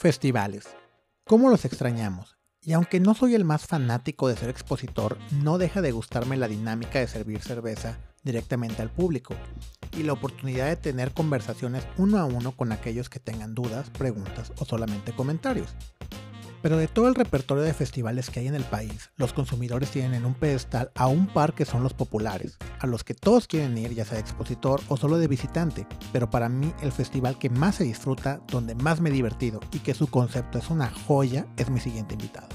Festivales. ¿Cómo los extrañamos? Y aunque no soy el más fanático de ser expositor, no deja de gustarme la dinámica de servir cerveza directamente al público y la oportunidad de tener conversaciones uno a uno con aquellos que tengan dudas, preguntas o solamente comentarios. Pero de todo el repertorio de festivales que hay en el país, los consumidores tienen en un pedestal a un par que son los populares, a los que todos quieren ir ya sea de expositor o solo de visitante, pero para mí el festival que más se disfruta, donde más me he divertido y que su concepto es una joya es mi siguiente invitado.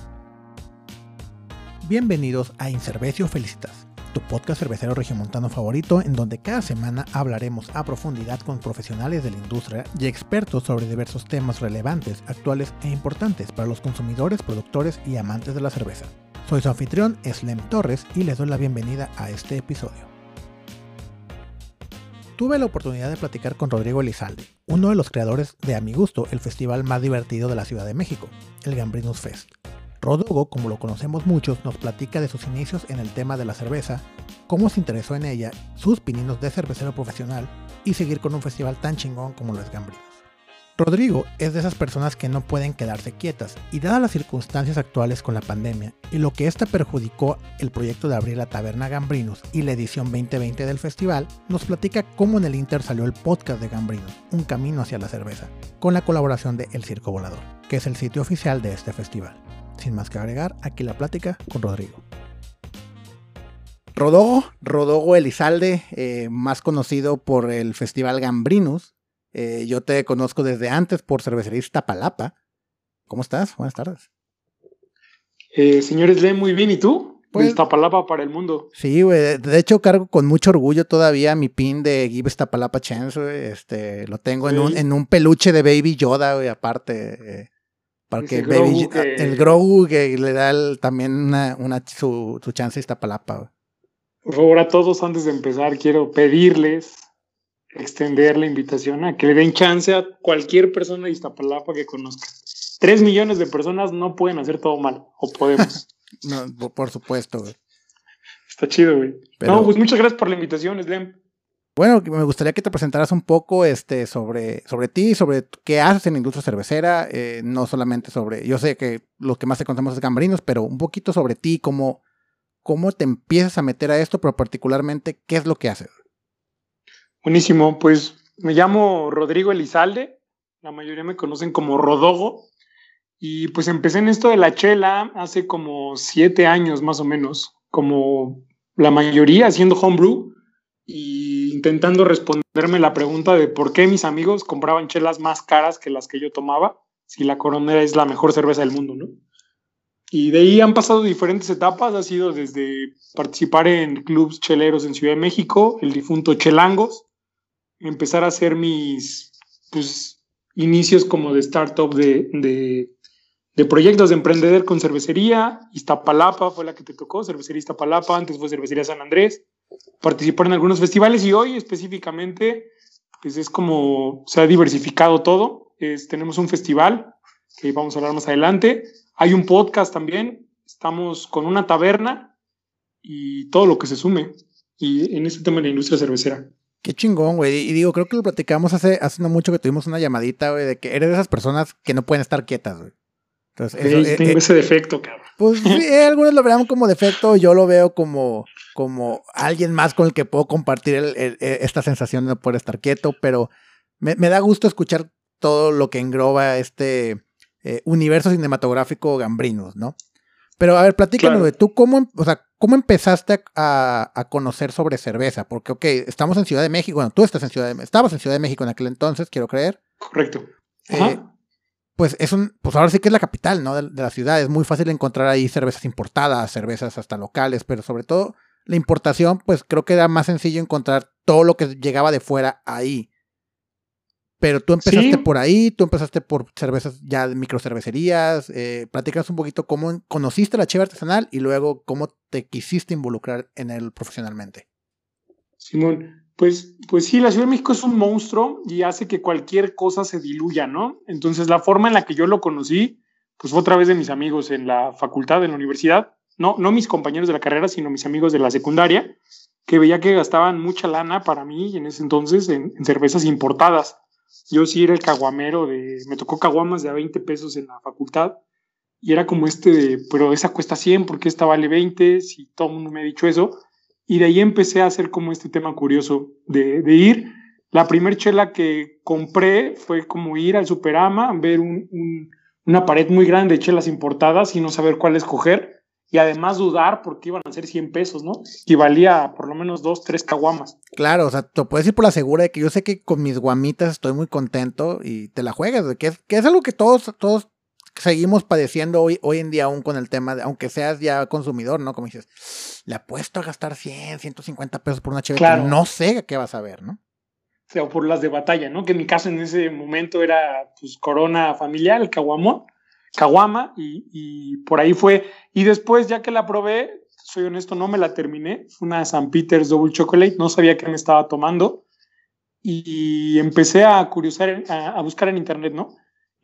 Bienvenidos a Incervecio Felicitas, tu podcast cervecero regiomontano favorito en donde cada semana hablaremos a profundidad con profesionales de la industria y expertos sobre diversos temas relevantes, actuales e importantes para los consumidores, productores y amantes de la cerveza. Soy su anfitrión, Slem Torres, y les doy la bienvenida a este episodio. Tuve la oportunidad de platicar con Rodrigo Elizalde, uno de los creadores de A Mi Gusto, el festival más divertido de la Ciudad de México, el Gambrinus Fest. Rodrigo, como lo conocemos muchos, nos platica de sus inicios en el tema de la cerveza, cómo se interesó en ella, sus pininos de cervecero profesional y seguir con un festival tan chingón como lo es Gambrinos. Rodrigo es de esas personas que no pueden quedarse quietas y dadas las circunstancias actuales con la pandemia y lo que esta perjudicó el proyecto de abrir la taberna Gambrinos y la edición 2020 del festival, nos platica cómo en el Inter salió el podcast de Gambrinos, Un Camino hacia la Cerveza, con la colaboración de El Circo Volador, que es el sitio oficial de este festival. Sin más que agregar, aquí la plática con Rodrigo. Rodogo, Rodogo Elizalde, eh, más conocido por el Festival Gambrinus. Eh, yo te conozco desde antes por Cervecería Palapa. ¿Cómo estás? Buenas tardes. Eh, señores, lee muy bien. ¿Y tú? Pues, Iztapalapa para el mundo. Sí, güey. De hecho, cargo con mucho orgullo todavía mi pin de Give Iztapalapa Chance, Este, lo tengo en, un, en un peluche de Baby Yoda, güey, aparte. Para que, Baby, el Grogu que le da también una, una, su, su chance a Iztapalapa, Por favor, a todos, antes de empezar, quiero pedirles extender la invitación a que le den chance a cualquier persona de Iztapalapa que conozca. Tres millones de personas no pueden hacer todo mal, o podemos. no, por supuesto, güey. Está chido, güey. No, pues muchas gracias por la invitación, Slem. Bueno, me gustaría que te presentaras un poco este, sobre, sobre ti, sobre qué haces en la industria cervecera, eh, no solamente sobre, yo sé que lo que más te contamos es Gambrinos, pero un poquito sobre ti, cómo, cómo te empiezas a meter a esto, pero particularmente, ¿qué es lo que haces? Buenísimo, pues me llamo Rodrigo Elizalde, la mayoría me conocen como Rodogo, y pues empecé en esto de la chela hace como siete años más o menos, como la mayoría haciendo homebrew y intentando responderme la pregunta de por qué mis amigos compraban chelas más caras que las que yo tomaba, si la coronera es la mejor cerveza del mundo, ¿no? Y de ahí han pasado diferentes etapas, ha sido desde participar en clubs cheleros en Ciudad de México, el difunto Chelangos, empezar a hacer mis pues, inicios como de startup de, de, de, proyectos de emprender con cervecería. Iztapalapa fue la que te tocó, cervecería Iztapalapa, antes fue cervecería San Andrés. Participar en algunos festivales y hoy específicamente pues es como se ha diversificado todo. Es, tenemos un festival que vamos a hablar más adelante. Hay un podcast también. Estamos con una taberna y todo lo que se sume. Y en este tema de la industria cervecera. Qué chingón, güey. Y digo, creo que lo platicamos hace, hace mucho que tuvimos una llamadita, güey, de que eres de esas personas que no pueden estar quietas, güey. Entonces, eso, eh, tengo eh, ese defecto, cabrón. Pues sí, algunos lo verán como defecto, yo lo veo como, como alguien más con el que puedo compartir esta sensación de no poder estar quieto, pero me, da gusto escuchar todo lo que engloba este eh, universo cinematográfico gambrinos, ¿no? Pero a ver, platícanos, güey, tú cómo, o sea, ¿Cómo empezaste a, conocer sobre cerveza? Porque, ok, estamos en Ciudad de México, bueno, tú estás en Ciudad de estabas en Ciudad de México en aquel entonces, quiero creer. Correcto. Eh, pues es un, pues ahora sí que es la capital, ¿no? De, la ciudad. Es muy fácil encontrar ahí cervezas importadas, cervezas hasta locales, pero sobre todo la importación, pues creo que era más sencillo encontrar todo lo que llegaba de fuera ahí. Pero tú empezaste por ahí, tú empezaste por cervezas ya de microcervecerías. Eh, platicas un poquito cómo conociste la cheve artesanal y luego cómo te quisiste involucrar en él profesionalmente. Simón, pues, pues sí, la Ciudad de México es un monstruo y hace que cualquier cosa se diluya, ¿no? Entonces, la forma en la que yo lo conocí, pues fue a través de mis amigos en la facultad, en la universidad. No, no mis compañeros de la carrera, sino mis amigos de la secundaria, que veía que gastaban mucha lana para mí en ese entonces en cervezas importadas Yo sí era el caguamero de, me tocó caguamas de a 20 pesos en la facultad y era como este de, pero esa cuesta 100, porque esta vale 20? Si todo el mundo me ha dicho eso. Y de ahí empecé a hacer como este tema curioso de, ir. La primer chela que compré fue como ir al Superama, ver un, un, una pared muy grande de chelas importadas y no saber cuál escoger. Y además dudar porque iban a ser 100 pesos, ¿no? Y valía por lo menos dos, tres caguamas. Claro, o sea, te puedes ir por la segura de que yo sé que con mis guamitas estoy muy contento y te la juegas, que es, que es algo que todos, todos seguimos padeciendo hoy, hoy en día aún con el tema, de, aunque seas ya consumidor, ¿no? Como dices, le apuesto a gastar 100, 150 pesos por una chévere claro. no sé qué vas a ver, ¿no? O sea, por las de batalla, ¿no? Que en mi caso en ese momento era, pues, Corona familiar, el caguamón, caguama, y, y por ahí fue. Y después, ya que la probé, soy honesto, no me la terminé. Fue una San Peter's Double Chocolate, no sabía qué me estaba tomando. Y empecé a curiosar, a, a buscar en internet, ¿no?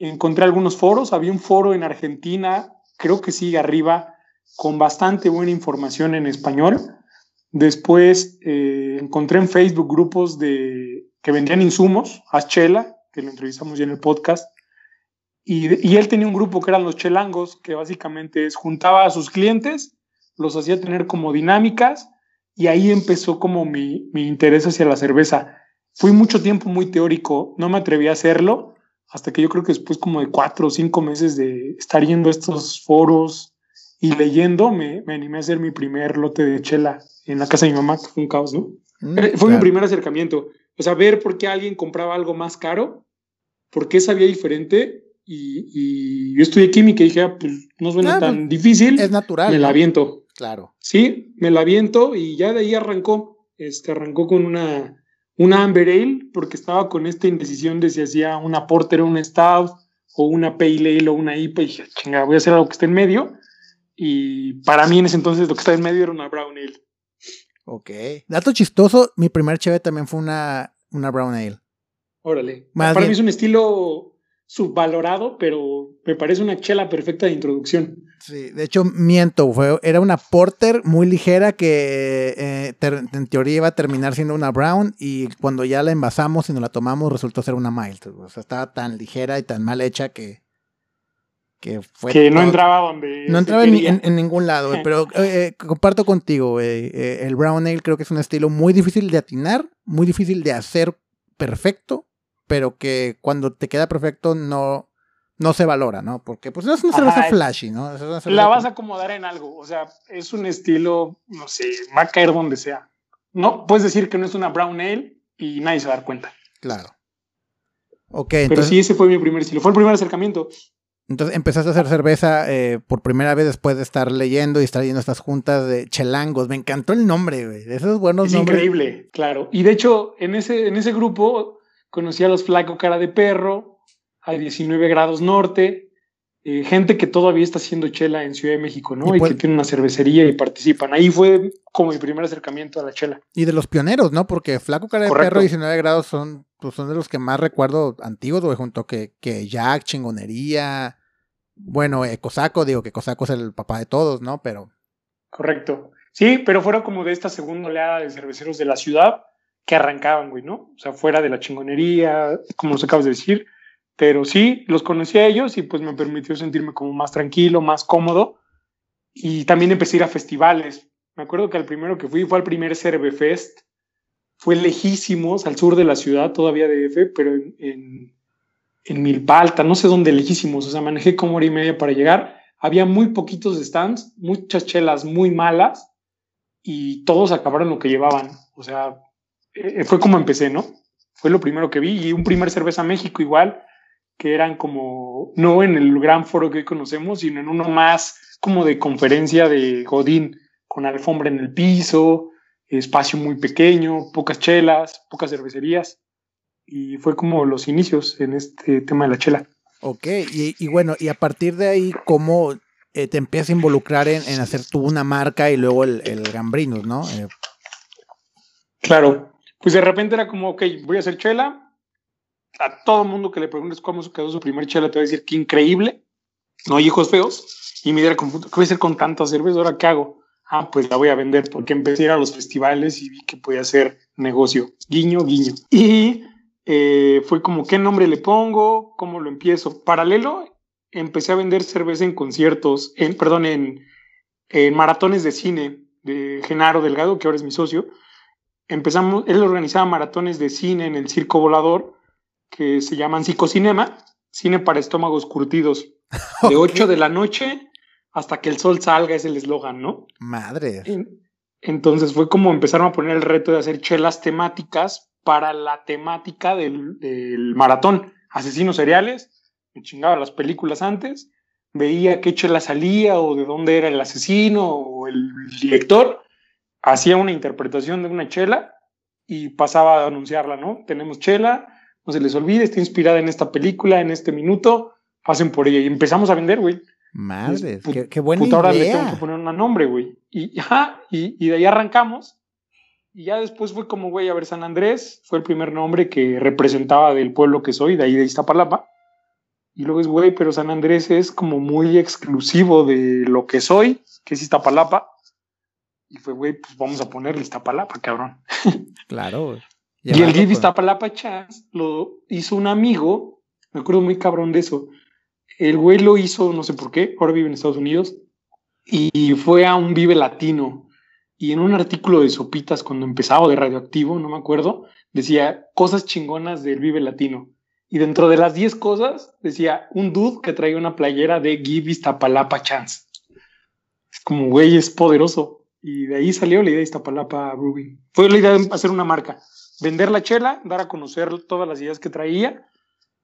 Encontré algunos foros, había un foro en Argentina, creo que sigue arriba, con bastante buena información en español. Después eh, encontré en Facebook grupos de, que vendían insumos, Chela, que lo entrevistamos ya en el podcast, y, y, él tenía un grupo que eran los chelangos, que básicamente es, juntaba a sus clientes, los hacía tener como dinámicas, y ahí empezó como mi, mi interés hacia la cerveza. Fui mucho tiempo muy teórico, no me atreví a hacerlo, hasta que yo creo que después como de cuatro o cinco meses de estar yendo a estos foros y leyendo, me, me animé a hacer mi primer lote de chela en la casa de mi mamá, que fue un caos, ¿no? Mm, fue claro. mi primer acercamiento. O sea, ver por qué alguien compraba algo más caro, por qué sabía diferente. Y, y yo estudié química y dije, ah, pues no suena ah, tan pues, difícil. Es natural. Me la aviento. Claro. Sí, me la aviento y ya de ahí arrancó. Este, arrancó con una una Amber Ale, porque estaba con esta indecisión de si hacía una Porter o una Stout, o una Pale Ale o una IPA, y dije, chinga, voy a hacer algo que esté en medio. Y para mí en ese entonces lo que estaba en medio era una Brown Ale. Ok. Dato chistoso, mi primer cheve también fue una, una Brown Ale. Órale. Más para bien. mí es un estilo subvalorado, pero me parece una chela perfecta de introducción. Sí, de hecho, miento, fue, era una porter muy ligera que eh, ter, en teoría iba a terminar siendo una brown y cuando ya la envasamos y nos la tomamos resultó ser una mild. O sea, estaba tan ligera y tan mal hecha que... Que, fue que no entraba donde... No entraba en, en, en, ningún lado, pero eh, comparto contigo, eh, el brown ale creo que es un estilo muy difícil de atinar, muy difícil de hacer perfecto, pero que cuando te queda perfecto no, no se valora, ¿no? Porque pues no es una cerveza flashy, ¿no? Es una la vas a acomodar en algo, o sea, es un estilo, no sé, va a caer donde sea. No, puedes decir que no es una brown ale y nadie se va a dar cuenta. Claro. Ok, entonces... Pero sí, ese fue mi primer estilo, fue el primer acercamiento. Entonces empezaste a hacer cerveza eh, por primera vez después de estar leyendo y estar yendo a estas juntas de chelangos. Me encantó el nombre, güey. Esos buenos es nombres. increíble, claro. Y de hecho, en ese, en ese grupo conocí a los Flaco Cara de Perro, a 19 grados norte, eh, gente que todavía está haciendo chela en Ciudad de México, ¿no? Y, y pues, que tiene una cervecería y participan. Ahí fue como mi primer acercamiento a la chela. Y de los pioneros, ¿no? Porque Flaco Cara Correcto. de Perro y 19 grados son, pues son de los que más recuerdo antiguos, güey, junto que, que Jack, Chingonería, bueno, eh, Cosaco, digo que Cosaco es el papá de todos, ¿no? Pero... Correcto. Sí, pero fueron como de esta segunda oleada de cerveceros de la ciudad que arrancaban, güey, ¿no? O sea, fuera de la chingonería, como nos acabas de decir. Pero sí, los conocí a ellos y pues me permitió sentirme como más tranquilo, más cómodo. Y también empecé a ir a festivales. Me acuerdo que al primero que fui fue al primer Cervefest. Fue lejísimos, al sur de la ciudad, todavía de F, pero en, en, en Milpalta, no sé dónde lejísimos. O sea, manejé como hora y media para llegar. Había muy poquitos stands, muchas chelas muy malas y todos acabaron lo que llevaban. O sea, eh, fue como empecé, ¿no? Fue lo primero que vi y un primer cerveza México igual, que eran como, no en el gran foro que hoy conocemos, sino en uno más como de conferencia de Godín, con alfombra en el piso, espacio muy pequeño, pocas chelas, pocas cervecerías. Y fue como los inicios en este tema de la chela. Ok, y, y bueno, y a partir de ahí, ¿cómo eh, te empiezas a involucrar en, en, hacer tú una marca y luego el, el Gambrinus, ¿no? Eh, claro, pues de repente era como, ok, voy a hacer chela. A todo mundo que le preguntes cómo quedó su primer chela, te va a decir que increíble. No hay hijos feos. Y me dirá, ¿qué voy a hacer con tanta cerveza? ¿Ahora qué hago? Ah, pues la voy a vender porque empecé a ir a los festivales y vi que podía hacer negocio. Guiño, guiño. Y eh, fue como, ¿qué nombre le pongo? ¿Cómo lo empiezo? Paralelo, empecé a vender cerveza en conciertos, en, perdón, en, en maratones de cine de Genaro Delgado, que ahora es mi socio. Empezamos, él organizaba maratones de cine en el Circo Volador, que se llaman Psicocinema, cine para estómagos curtidos, de 8 de la noche hasta que el sol salga, es el eslogan, ¿no? Madre. Entonces fue como empezaron a poner el reto de hacer chelas temáticas para la temática del, maratón. Asesinos seriales, me chingaba las películas antes, veía qué chela salía o de dónde era el asesino o el director, hacía una interpretación de una chela y pasaba a anunciarla, ¿no? Tenemos chela, no se les olvide, está inspirada en esta película, en este minuto, pasen por ella. Y empezamos a vender, güey. Madre, qué, qué, buena idea. ahora le tengo que poner un nombre, güey. Y, y, de ahí arrancamos. Y ya después fue como, güey, a ver, San Andrés fue el primer nombre que representaba del pueblo que soy, de ahí de Iztapalapa. Y luego es, güey, pero San Andrés es como muy exclusivo de lo que soy, que es Iztapalapa. Y fue, güey, pues vamos a ponerle Iztapalapa, cabrón. Claro. Y el GIF Iztapalapa Chas lo hizo un amigo, me acuerdo muy cabrón de eso. El güey lo hizo, no sé por qué, ahora vive en Estados Unidos, y fue a un Vive Latino. Y en un artículo de Sopitas, cuando empezaba, de Radioactivo, no me acuerdo, decía cosas chingonas del Vive Latino. Y dentro de las 10 cosas, decía un dude que traía una playera de Give Iztapalapa Chance. Es como, güey, es poderoso. Y de ahí salió la idea de Iztapalapa Ruby. Fue la idea de hacer una marca vender la chela, dar a conocer todas las ideas que traía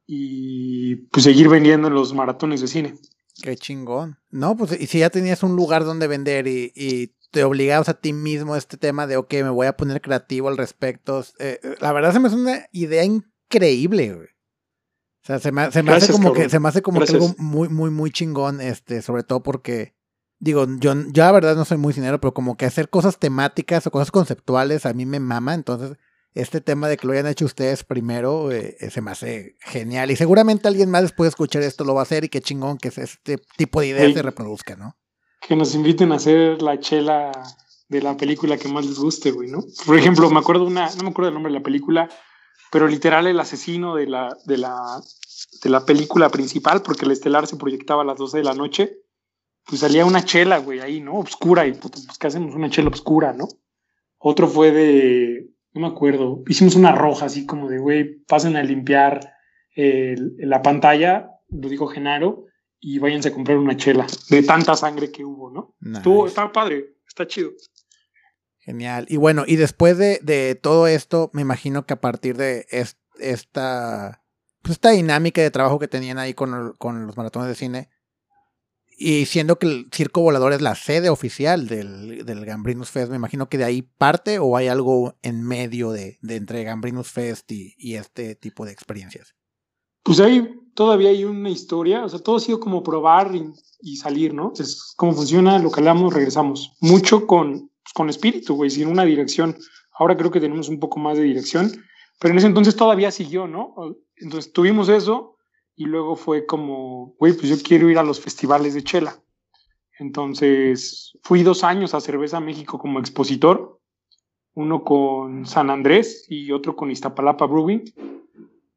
y pues seguir vendiendo en los maratones de cine. Qué chingón. No, pues y si ya tenías un lugar donde vender y, te obligabas a ti mismo a este tema de, ok, me voy a poner creativo al respecto. Eh, la verdad se me hace una idea increíble, güey. O sea, se me, hace como que, se me hace como que algo muy, muy, muy chingón, este, sobre todo porque, digo, yo, yo la verdad no soy muy dinero, pero como que hacer cosas temáticas o cosas conceptuales a mí me mama, entonces este tema de que lo hayan hecho ustedes primero eh, se me hace genial. Y seguramente alguien más después de escuchar esto lo va a hacer y qué chingón que este tipo de ideas se reproduzca, ¿no? Que nos inviten a hacer la chela de la película que más les guste, güey, ¿no? Por ejemplo, me acuerdo una, no me acuerdo el nombre de la película, pero literal el asesino de la, de la, de la película principal, porque el estelar se proyectaba a las 12 de la noche, pues salía una chela, güey, ahí, ¿no? Obscura, y pues, ¿qué hacemos? Una chela obscura, ¿no? Otro fue de no me acuerdo, hicimos una roja así como de, güey, pasen a limpiar la pantalla, lo dijo Genaro, y váyanse a comprar una chela de tanta sangre que hubo, ¿no? Estuvo, está padre, está chido. Genial. Y bueno, y después de, todo esto, me imagino que a partir de esta, pues esta dinámica de trabajo que tenían ahí con, con los maratones de cine, y siendo que el Circo Volador es la sede oficial del, del Gambrinus Fest, me imagino que de ahí parte o hay algo en medio de, de entre Gambrinus Fest y, y, este tipo de experiencias. Pues ahí todavía hay una historia, o sea, todo ha sido como probar y, salir, ¿no? Es como funciona, lo calamos, regresamos. Mucho con, con espíritu, güey, sin una dirección. Ahora creo que tenemos un poco más de dirección, pero en ese entonces todavía siguió, ¿no? Entonces tuvimos eso, y luego fue como, güey, pues yo quiero ir a los festivales de chela. Entonces fui dos años a Cerveza México como expositor, uno con San Andrés y otro con Iztapalapa Brewing.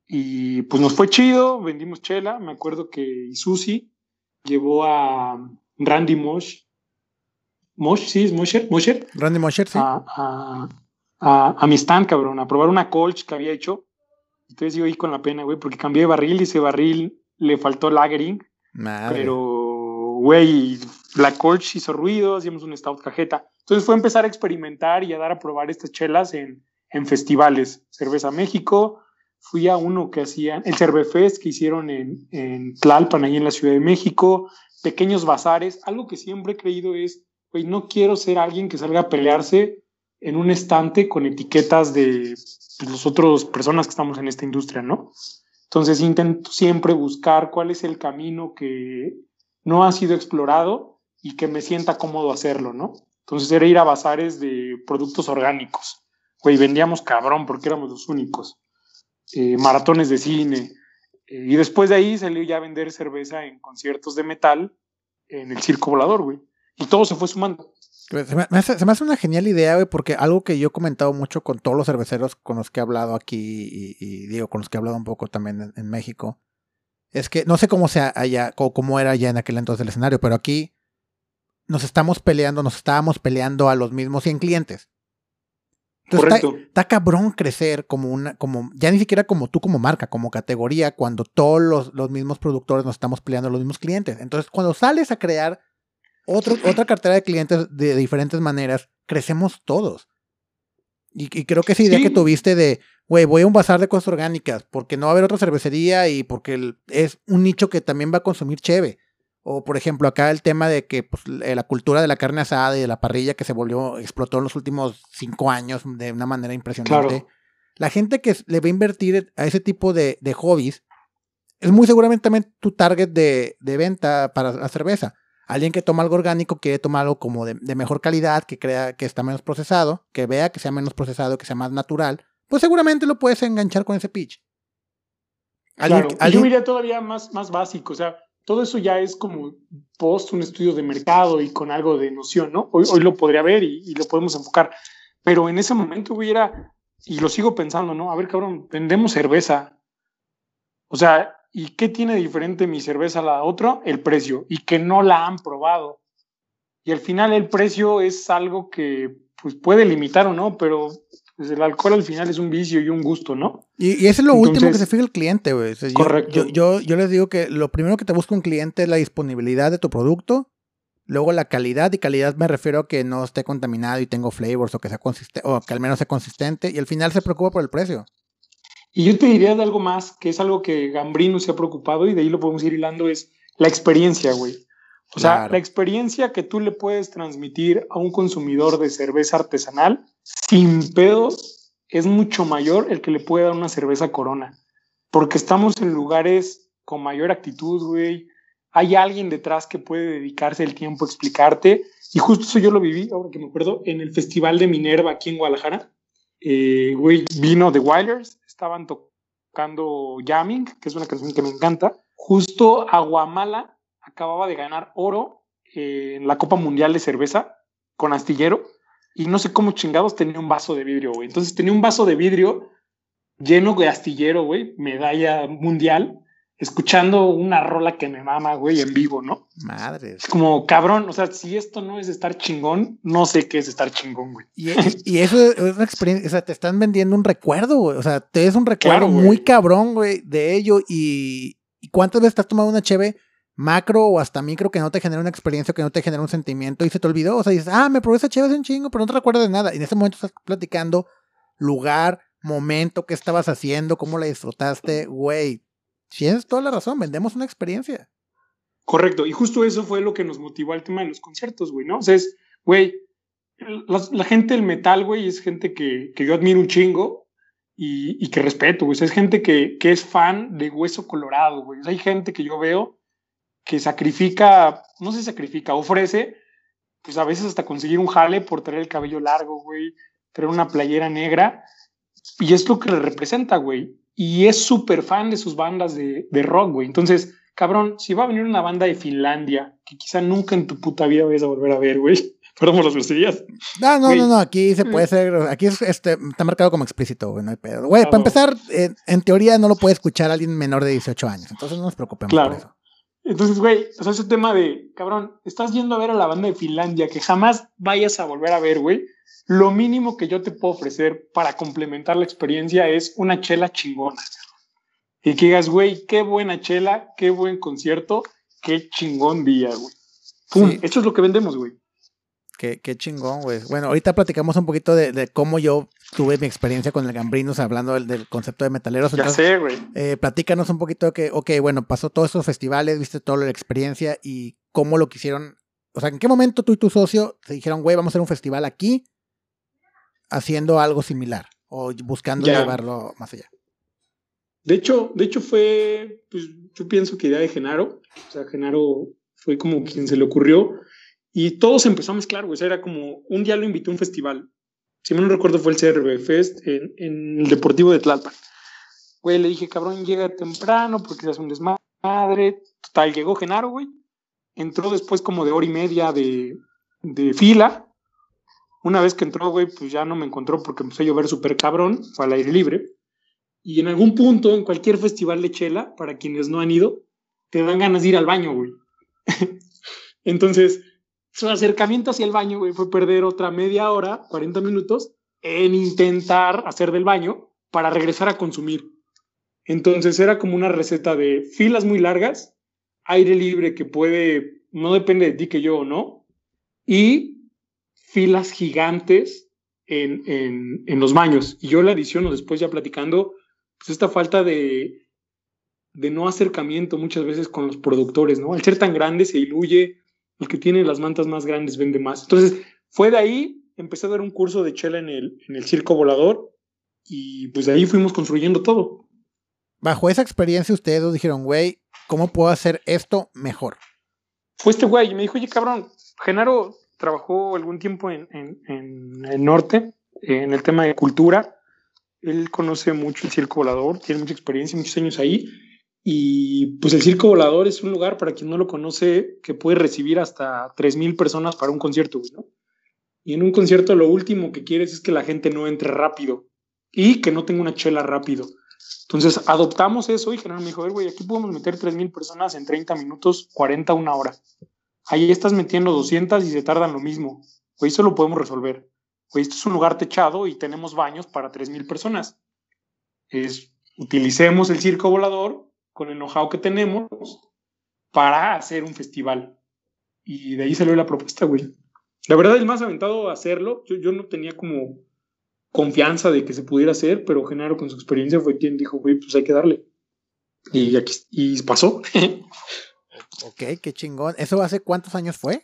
Y pues nos fue chido, vendimos chela. Me acuerdo que Susi llevó a Randy Mosh. Mosh, sí, es Mosher. Mosher Randy Mosher, sí. A, a, a, mi stand, cabrón, a probar una colch que había hecho entonces yo ahí con la pena, güey, porque cambié de barril y ese barril le faltó lagering. Pero, güey, la Colch hizo ruido, hacíamos un stout cajeta. Entonces fue empezar a experimentar y a dar a probar estas chelas en, en festivales. Cerveza México, fui a uno que hacían, el Cervefest que hicieron en, en Tlalpan, ahí en la Ciudad de México, pequeños bazares. Algo que siempre he creído es, güey, no quiero ser alguien que salga a pelearse en un estante con etiquetas de pues, los otros personas que estamos en esta industria, ¿no? Entonces intento siempre buscar cuál es el camino que no ha sido explorado y que me sienta cómodo hacerlo, ¿no? Entonces era ir a bazares de productos orgánicos. Güey, vendíamos cabrón porque éramos los únicos. Eh, maratones de cine. Eh, y después de ahí salió ya a vender cerveza en conciertos de metal en el circo volador, güey. Y todo se fue sumando. Pues, se me, hace, una genial idea, güey, porque algo que yo he comentado mucho con todos los cerveceros con los que he hablado aquí y, digo, con los que he hablado un poco también en, México, es que no sé cómo sea allá, o cómo era allá en aquel entonces el escenario, pero aquí nos estamos peleando, nos estábamos peleando a los mismos 100 clientes. Entonces está, cabrón crecer como una, como, ya ni siquiera como tú como marca, como categoría, cuando todos los, los mismos productores nos estamos peleando a los mismos clientes. Entonces, cuando sales a crear otra cartera de clientes de, diferentes maneras, crecemos todos. Y, creo que esa idea que tuviste de, güey, voy a un bazar de cosas orgánicas, porque no va a haber otra cervecería y porque es un nicho que también va a consumir cheve. O, por ejemplo, acá el tema de que pues, la cultura de la carne asada y de la parrilla que se volvió, explotó en los últimos cinco años de una manera impresionante. La gente que le va a invertir a ese tipo de, de hobbies es muy seguramente también tu target de, de venta para la cerveza. Alguien que toma algo orgánico quiere tomar algo como de, mejor calidad, que crea que está menos procesado, que vea que sea menos procesado, que sea más natural, pues seguramente lo puedes enganchar con ese pitch. claro, yo diría todavía más, más básico, o sea, todo eso ya es como post un estudio de mercado y con algo de noción, ¿no? Hoy, hoy lo podría ver y, y, lo podemos enfocar, pero en ese momento hubiera, y lo sigo pensando, ¿no? A ver, cabrón, vendemos cerveza. O sea, ¿Y qué tiene diferente mi cerveza a la otra? El precio, y que no la han probado. Y al final el precio es algo que pues, puede limitar o no, pero pues, el alcohol al final es un vicio y un gusto, ¿no? Y, eso es lo último que se fija el cliente, güey. correcto. Yo, yo, les digo que lo primero que te busca un cliente es la disponibilidad de tu producto, luego la calidad, y calidad me refiero a que no esté contaminado y tengo flavors o que sea consistente, o que al menos sea consistente, y al final se preocupa por el precio. Y yo te diría de algo más, que es algo que Gambrino se ha preocupado y de ahí lo podemos ir hilando, es la experiencia, güey. O sea, la experiencia que tú le puedes transmitir a un consumidor de cerveza artesanal sin pedos es mucho mayor el que le puede dar una cerveza corona. Porque estamos en lugares con mayor actitud, güey. Hay alguien detrás que puede dedicarse el tiempo a explicarte. Y justo eso yo lo viví, ahora que me acuerdo, en el Festival de Minerva aquí en Guadalajara. Eh, güey, vino The Wilders estaban tocando Jamming, que es una canción que me encanta. Justo Aguamala acababa de ganar oro en la Copa Mundial de Cerveza con astillero y no sé cómo chingados tenía un vaso de vidrio, güey. Entonces tenía un vaso de vidrio lleno de astillero, güey, medalla mundial escuchando una rola que me mama, güey, en vivo, ¿no? Madre. Es como, cabrón, o sea, si esto no es estar chingón, no sé qué es estar chingón, güey. Y, eso es una experiencia, o sea, te están vendiendo un recuerdo, güey. O sea, te es un recuerdo muy cabrón, güey, de ello. Y, cuántas veces te has tomado una cheve macro o hasta micro que no te genera una experiencia, que no te genera un sentimiento y se te olvidó. O sea, dices, ah, me probé esa cheve es un chingo, pero no te recuerdas de nada. Y en ese momento estás platicando lugar, momento, qué estabas haciendo, cómo la disfrutaste, güey Tienes toda la razón, vendemos una experiencia. Correcto, y justo eso fue lo que nos motivó al tema de los conciertos, güey, ¿no? O sea, es, güey, la, gente del metal, güey, es gente que, que yo admiro un chingo y, y que respeto, güey. es gente que, que, es fan de Hueso Colorado, güey. hay gente que yo veo que sacrifica, no se sacrifica, ofrece, pues a veces hasta conseguir un jale por tener el cabello largo, güey, tener una playera negra. Y es lo que le representa, güey y es súper fan de sus bandas de, de rock, güey. Entonces, cabrón, si va a venir una banda de Finlandia, que quizá nunca en tu puta vida vayas a volver a ver, güey. Perdón por las groserías. No, no, no, no, aquí se puede ser, aquí es, este, está marcado como explícito, güey, no hay pedo. Güey, para empezar, en teoría no lo puede escuchar alguien menor de 18 años, entonces no nos preocupemos por eso. Entonces, güey, o sea, ese tema de, cabrón, estás yendo a ver a la banda de Finlandia que jamás vayas a volver a ver, güey. Lo mínimo que yo te puedo ofrecer para complementar la experiencia es una chela chingona. Y que digas, güey, qué buena chela, qué buen concierto, qué chingón día, güey. Pum, esto es lo que vendemos, güey. Qué, qué, chingón, güey. Bueno, ahorita platicamos un poquito de, cómo yo tuve mi experiencia con el Gambrinos, hablando del, concepto de metaleros. ya sé, güey. Eh, platícanos un poquito de que, ok, bueno, pasó todos esos festivales, viste toda la experiencia y cómo lo quisieron. O sea, ¿en qué momento tú y tu socio se dijeron, güey, vamos a hacer un festival aquí haciendo algo similar o buscando llevarlo más allá? De hecho, de hecho fue, pues yo pienso que idea de Genaro. O sea, Genaro fue como quien se le ocurrió y todo se empezó a mezclar, güey. O sea, era como, un día lo invité a un festival. Si no recuerdo, fue el CRB Fest en, el Deportivo de Tlalpan. Güey, le dije, cabrón, llega temprano porque es un desmadre. Total, llegó Genaro, güey. Entró después como de hora y media de, de fila. Una vez que entró, güey, pues ya no me encontró porque empezó a llover súper cabrón, fue al aire libre. Y en algún punto, en cualquier festival de chela, para quienes no han ido, te dan ganas de ir al baño, güey. Entonces, su acercamiento hacia el baño, fue perder otra media hora, 40 minutos, en intentar hacer del baño para regresar a consumir. Entonces era como una receta de filas muy largas, aire libre que puede, no depende de ti que yo o no, y filas gigantes en, en, en, los baños. Y yo la adiciono después ya platicando, pues esta falta de, de no acercamiento muchas veces con los productores, ¿no? Al ser tan grande se diluye, el que tiene las mantas más grandes vende más. Entonces, fue de ahí, empecé a dar un curso de chela en el, en el circo volador y pues de ahí fuimos construyendo todo. Bajo esa experiencia ustedes dos dijeron, güey, ¿cómo puedo hacer esto mejor? Fue este güey y me dijo, oye, cabrón, Genaro trabajó algún tiempo en, el norte, en el tema de cultura. Él conoce mucho el circo volador, tiene mucha experiencia, muchos años ahí. Y pues el circo volador es un lugar, para quien no lo conoce, que puede recibir hasta 3.000 personas para un concierto. Y en un concierto lo último que quieres es que la gente no entre rápido y que no tenga una chela rápido. Entonces adoptamos eso y General me dijo, güey, aquí podemos meter 3.000 personas en 30 minutos, 40, una hora. Ahí estás metiendo 200 y se tardan lo mismo. Güey, eso lo podemos resolver. Güey, esto es un lugar techado y tenemos baños para 3.000 personas. Es, utilicemos el circo volador con el know que tenemos para hacer un festival. Y de ahí salió la propuesta, güey. La verdad es más aventado a hacerlo. Yo, yo no tenía como confianza de que se pudiera hacer, pero Genaro con su experiencia fue quien dijo, güey, pues hay que darle. Y aquí y pasó. ok, qué chingón. ¿Eso hace cuántos años fue?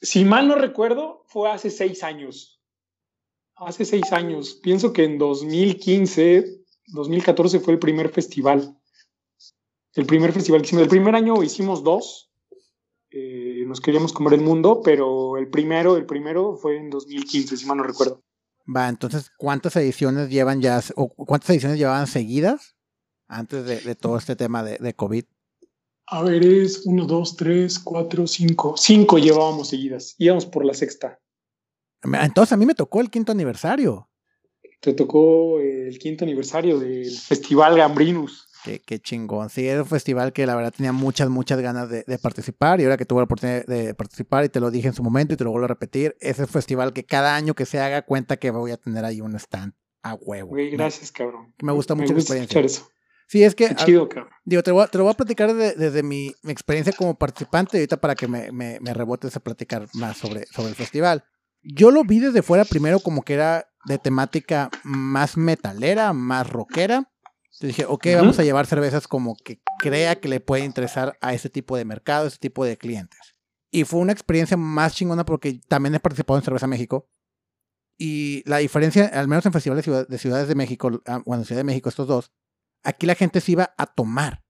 Si mal no recuerdo, fue hace seis años. Hace seis años. Pienso que en 2015, 2014 fue el primer festival. El primer festival que hicimos. El primer año hicimos dos. Eh, nos queríamos comer el mundo, pero el primero, el primero fue en 2015, si mal no recuerdo. Va, entonces, ¿cuántas ediciones llevan ya, o cuántas ediciones llevaban seguidas antes de, todo este tema de, de, COVID? A ver, es uno, dos, tres, cuatro, cinco. Cinco llevábamos seguidas. Íbamos por la sexta. Entonces a mí me tocó el quinto aniversario. Te tocó el quinto aniversario del Festival Gambrinus. Qué, chingón. Sí, era un festival que la verdad tenía muchas, muchas ganas de, participar y ahora que tuve la oportunidad de participar y te lo dije en su momento y te lo vuelvo a repetir, es el festival que cada año que se haga cuenta que voy a tener ahí un stand a huevo. Güey, gracias, cabrón. Me gusta mucho la experiencia. Eso. Sí, es que. Qué chido, cabrón. Digo, te, voy a, te lo voy a platicar desde mi, experiencia como participante y ahorita para que me, me, me rebotes a platicar más sobre, sobre el festival. Yo lo vi desde fuera primero como que era de temática más metalera, más rockera entonces dije, ok, vamos a llevar cervezas como que crea que le puede interesar a ese tipo de mercado, ese tipo de clientes. Y fue una experiencia más chingona porque también he participado en Cerveza México. Y la diferencia, al menos en festivales de ciudades de México, ah, bueno, en Ciudad de México, estos dos, aquí la gente se iba a tomar.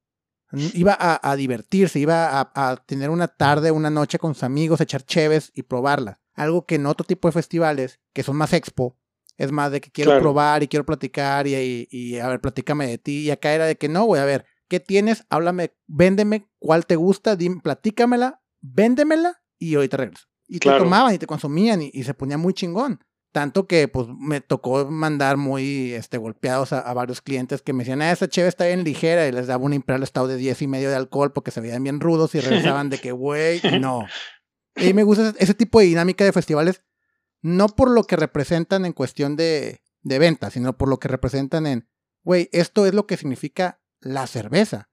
Iba a, divertirse, iba a, a, tener una tarde, una noche con sus amigos, echar cheves y probarla. Algo que en otro tipo de festivales, que son más expo, es más de que quiero probar y quiero platicar y, y, a ver, platícame de ti. Y acá era de que no, voy a ver, ¿qué tienes? Háblame, véndeme cuál te gusta, dime, platícamela, véndemela y ahorita regreso. Y te tomaban y te consumían y, se ponía muy chingón. Tanto que pues me tocó mandar muy este, golpeados a, varios clientes que me decían, ah, esa cheve está bien ligera y les daba un imperial estado de 10 y medio de alcohol porque se veían bien rudos y regresaban de que, güey, no. Y me gusta ese tipo de dinámica de festivales no por lo que representan en cuestión de, de venta, sino por lo que representan en, güey, esto es lo que significa la cerveza.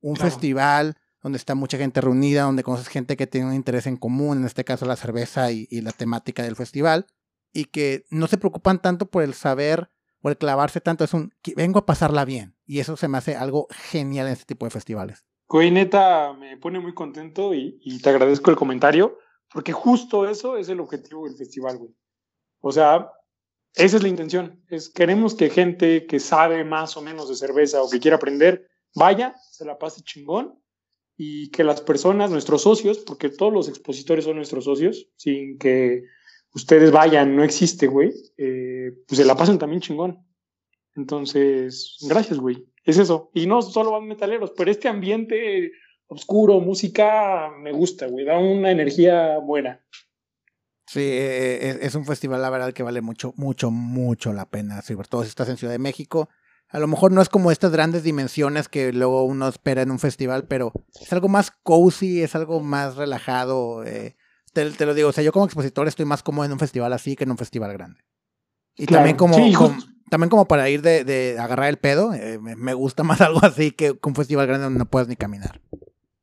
Un festival donde está mucha gente reunida, donde conoces gente que tiene un interés en común, en este caso la cerveza y, la temática del festival, y que no se preocupan tanto por el saber o el clavarse tanto, es un, vengo a pasarla bien. Y eso se me hace algo genial en este tipo de festivales. Güey, neta, me pone muy contento y, y te agradezco el comentario porque justo eso es el objetivo del festival, güey. O sea, esa es la intención. Es, queremos que gente que sabe más o menos de cerveza o que quiera aprender, vaya, se la pase chingón y que las personas, nuestros socios, porque todos los expositores son nuestros socios, sin que ustedes vayan, no existe, güey, eh, pues se la pasen también chingón. Entonces, gracias, güey. Es eso. Y no solo van metaleros, pero este ambiente oscuro, música, me gusta, güey, da una energía buena. Sí, e, e, es un festival, la verdad, que vale mucho, mucho, mucho la pena. Sobre todo si estás en Ciudad de México. A lo mejor no es como estas grandes dimensiones que luego uno espera en un festival, pero es algo más cozy, es algo más relajado. Eh, te, lo digo, o sea, yo como expositor estoy más cómodo en un festival así que en un festival grande. Y también como, también como para ir de, agarrar el pedo, eh, me, gusta más algo así que, un festival grande donde no puedes ni caminar.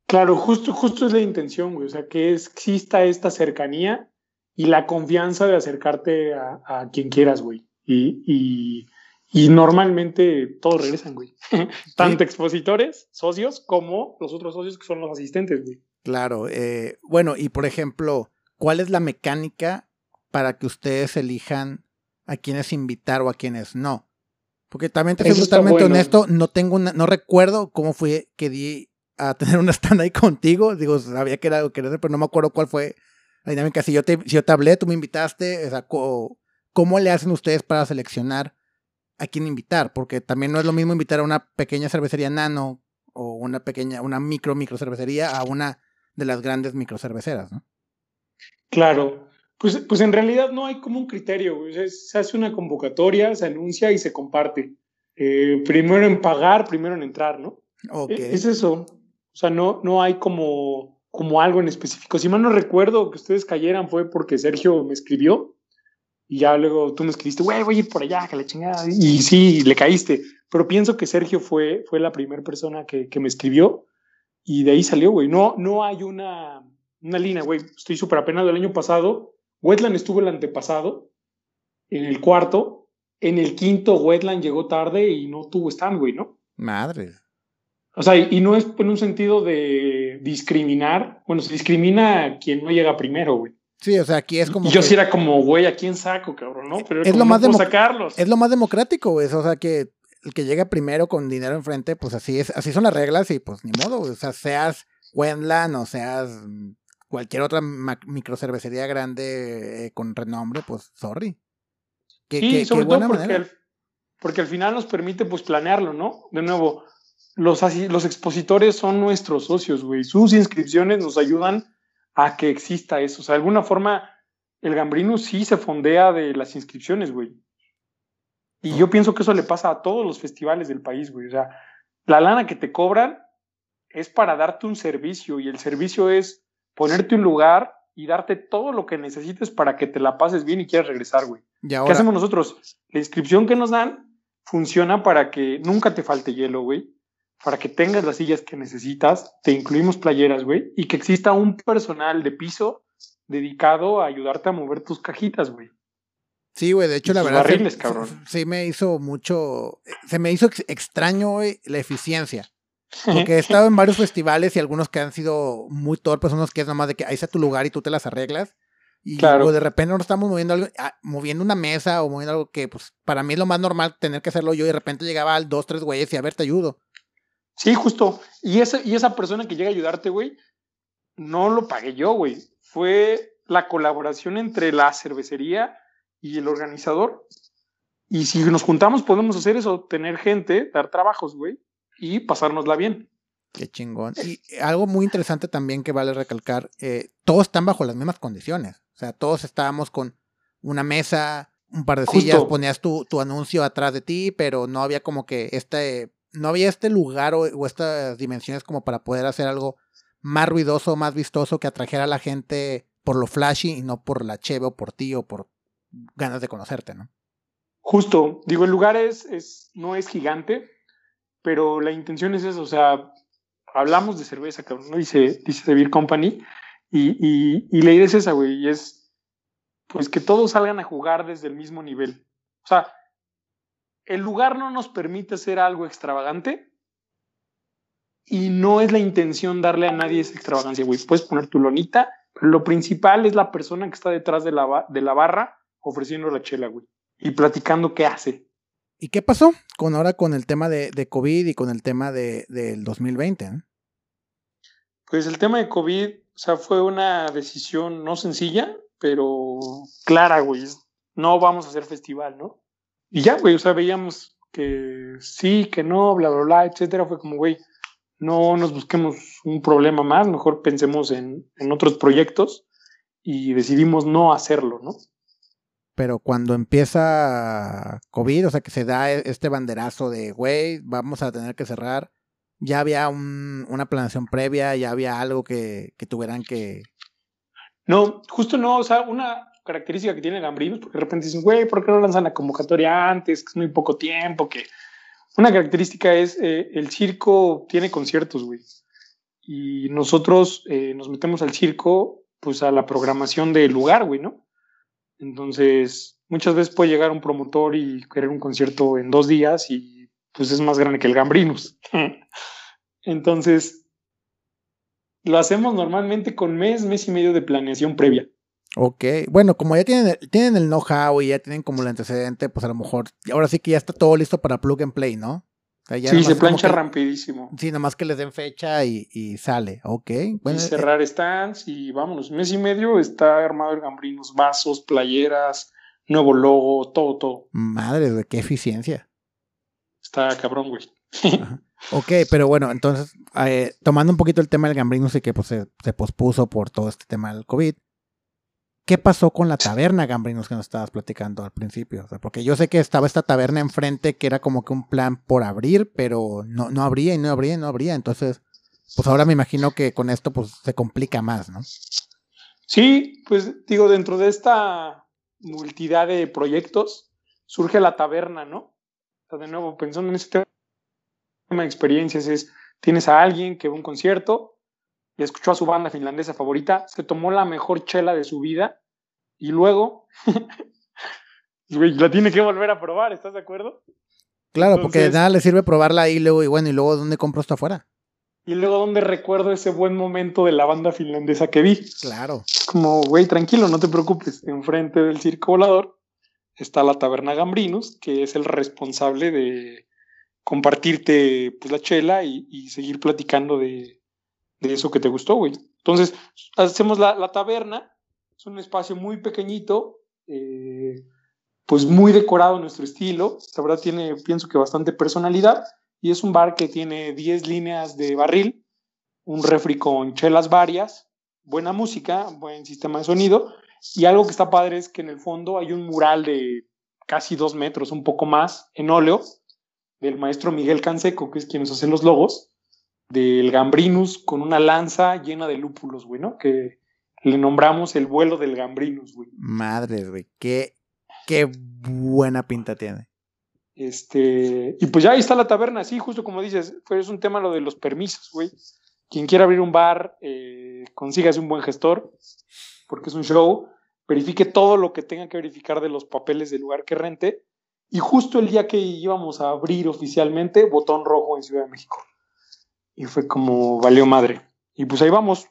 Claro, justo, justo es la intención, güey. O sea, que exista esta cercanía y la confianza de acercarte a, quien quieras, güey. y y normalmente todos regresan, güey. Tanto expositores, socios, como los otros socios que son los asistentes, güey. Claro. Eh, bueno, y por ejemplo, ¿cuál es la mecánica para que ustedes elijan a quienes invitar o a quienes no? Porque también te soy totalmente honesto, no tengo no recuerdo cómo fue que di a tener una stand ahí contigo. Digo, sabía que era algo que era, pero no me acuerdo cuál fue la dinámica. Si yo te, si yo te hablé, tú me invitaste, o sea, ¿cómo le hacen ustedes para seleccionar a quién invitar, porque también no es lo mismo invitar a una pequeña cervecería nano o una pequeña, una micro micro cervecería a una de las grandes micro cerveceras, ¿no? Claro, pues, pues en realidad no hay como un criterio, se hace una convocatoria, se anuncia y se comparte. Eh, primero en pagar, primero en entrar, ¿no? Okay. Es eso. O sea, no, no hay como, como algo en específico. Si mal no recuerdo que ustedes cayeran fue porque Sergio me escribió y ya luego tú me escribiste, güey, voy a ir por allá, que la chingada. Y sí, le caíste. Pero pienso que Sergio fue, fue la primera persona que, que, me escribió y de ahí salió, güey. No, no hay una, una línea, güey. Estoy súper apenado. El año pasado, Wetland estuvo el antepasado, en el cuarto. En el quinto, Wetland llegó tarde y no tuvo stand, güey, ¿no? Madre. O sea, y no es en un sentido de discriminar. Bueno, se discrimina a quien no llega primero, güey. Sí, o sea, aquí es como. Y yo sí era como, güey, ¿a quién saco, cabrón? ¿no? Pero es, lo más sacarlos. es lo más democrático, güey. O sea, que el que llega primero con dinero enfrente, pues así es, así son las reglas y pues ni modo, O sea, seas Wendland o seas cualquier otra microcervecería grande eh, con renombre, pues sorry. sí, sobre todo porque al, porque al final nos permite pues planearlo, ¿no? De nuevo, los, los expositores son nuestros socios, güey. Sus inscripciones nos ayudan a que exista eso. O sea, de alguna forma, el Gambrino sí se fondea de las inscripciones, güey. Y yo pienso que eso le pasa a todos los festivales del país, güey. O sea, la lana que te cobran es para darte un servicio y el servicio es ponerte un lugar y darte todo lo que necesites para que te la pases bien y quieras regresar, güey. ¿Qué hacemos nosotros? La inscripción que nos dan funciona para que nunca te falte hielo, güey para que tengas las sillas que necesitas, te incluimos playeras, güey, y que exista un personal de piso dedicado a ayudarte a mover tus cajitas, güey. Sí, güey, de hecho, la verdad. Barriles, cabrón. Sí, me hizo mucho. Se me hizo extraño, güey, la eficiencia. Porque he estado en varios festivales y algunos que han sido muy torpes, unos que es nomás de que ahí está tu lugar y tú te las arreglas. Y claro. de repente nos estamos moviendo algo, ah, moviendo una mesa o moviendo algo que, pues, para mí es lo más normal tener que hacerlo yo y de repente llegaba al dos, tres güeyes y a ver, te ayudo. Sí, justo. Y esa, y esa persona que llega a ayudarte, güey, no lo pagué yo, güey. Fue la colaboración entre la cervecería y el organizador. Y si nos juntamos, podemos hacer eso, tener gente, dar trabajos, güey, y pasárnosla bien. Qué chingón. Y algo muy interesante también que vale recalcar, eh, todos están bajo las mismas condiciones. O sea, todos estábamos con una mesa, un par de sillas, ponías tu, tu, anuncio atrás de ti, pero no había como que este no había este lugar o, estas dimensiones como para poder hacer algo más ruidoso, más vistoso, que atrajera a la gente por lo flashy y no por la cheve o por ti o por ganas de conocerte, ¿no? Justo, digo, el lugar es, es, no es gigante, pero la intención es eso, o sea, hablamos de cerveza, cabrón, ¿no? Dice, dice Company, y, y, y la idea es esa, güey, y es, pues que todos salgan a jugar desde el mismo nivel. O sea, el lugar no nos permite hacer algo extravagante y no es la intención darle a nadie esa extravagancia, güey. Puedes poner tu lonita, pero lo principal es la persona que está detrás de la, de la barra ofreciendo la chela, güey, y platicando qué hace. ¿Y qué pasó con ahora con el tema de, COVID y con el tema de, del 2020? Pues el tema de COVID, o sea, fue una decisión no sencilla, pero clara, güey. No vamos a hacer festival, ¿no? Y ya, güey, o sea, veíamos que sí, que no, bla, bla, bla, etcétera. Fue como, güey, no nos busquemos un problema más, mejor pensemos en, en otros proyectos. y decidimos no hacerlo, ¿no? Pero cuando empieza COVID, o sea, que se da e, este banderazo de, güey, vamos a tener que cerrar, ya había un, una planeación previa, ya había algo que, que, tuvieran que... No, justo no, o sea, una característica que tiene Gambrinos, porque de repente dicen, güey, ¿por qué no lanzan la convocatoria antes? Que es muy poco tiempo, que... Una característica es, eh, el circo tiene conciertos, güey. Y nosotros eh, nos metemos al circo, pues a la programación del lugar, güey, ¿no? Entonces, muchas veces puede llegar un promotor y querer un concierto en dos días y pues es más grande que el Gambrinus. Entonces, lo hacemos normalmente con mes, mes y medio de planeación previa. Ok, bueno, como ya tienen, tienen el know-how y ya tienen como el antecedente, pues a lo mejor, ahora sí que ya está todo listo para plug and play, ¿no? sí, se plancha rapidísimo. Sí, nomás que les den fecha y, y sale, ok. Bueno, y eh, cerrar stands y vámonos, mes y medio está armado el Gambrinos, vasos, playeras, nuevo logo, todo, todo. Madre, de qué eficiencia. Está cabrón, güey. ok, pero bueno, entonces, eh, tomando un poquito el tema del Gambrinos y que pues, se, se pospuso por todo este tema del COVID, ¿Qué pasó con la taberna, Gambrinos, que nos estabas platicando al principio? porque yo sé que estaba esta taberna enfrente que era como que un plan por abrir, pero no, no abría y no abría y no abría. Entonces, pues ahora me imagino que con esto pues se complica más, ¿no? Sí, pues digo, dentro de esta multidad de proyectos surge la taberna, ¿no? O sea, de nuevo, pensando en este tema de experiencias, es, tienes a alguien que va a un concierto, y escuchó a su banda finlandesa favorita, se tomó la mejor chela de su vida y luego la tiene que volver a probar, ¿estás de acuerdo? Claro, porque de nada le sirve probarla y luego, y bueno, y luego ¿dónde compro esto afuera? Y luego ¿dónde recuerdo ese buen momento de la banda finlandesa que vi? Claro. Como, güey, tranquilo, no te preocupes. Enfrente del circo volador está la taberna Gambrinus, que es el responsable de compartirte pues, la chela y seguir platicando de, de eso que te gustó, güey. Entonces, hacemos la, taberna, es un espacio muy pequeñito, eh, pues muy decorado nuestro estilo, la verdad tiene, pienso que bastante personalidad, y es un bar que tiene 10 líneas de barril, un refri con chelas varias, buena música, buen sistema de sonido, y algo que está padre es que en el fondo hay un mural de casi dos metros, un poco más, en óleo, del maestro Miguel Canseco, que es quien nos hace los logos, del Gambrinus con una lanza llena de lúpulos, güey, ¿no? Que le nombramos el vuelo del Gambrinus, güey. Madre, güey, qué, qué buena pinta tiene. Este, y pues ya ahí está la taberna, sí, justo como dices, es un tema lo de los permisos, güey. Quien quiera abrir un bar, eh, consígase un buen gestor, porque es un show, verifique todo lo que tenga que verificar de los papeles del lugar que rente. Y justo el día que íbamos a abrir oficialmente, botón rojo en Ciudad de México y fue como valió madre. Y pues ahí vamos,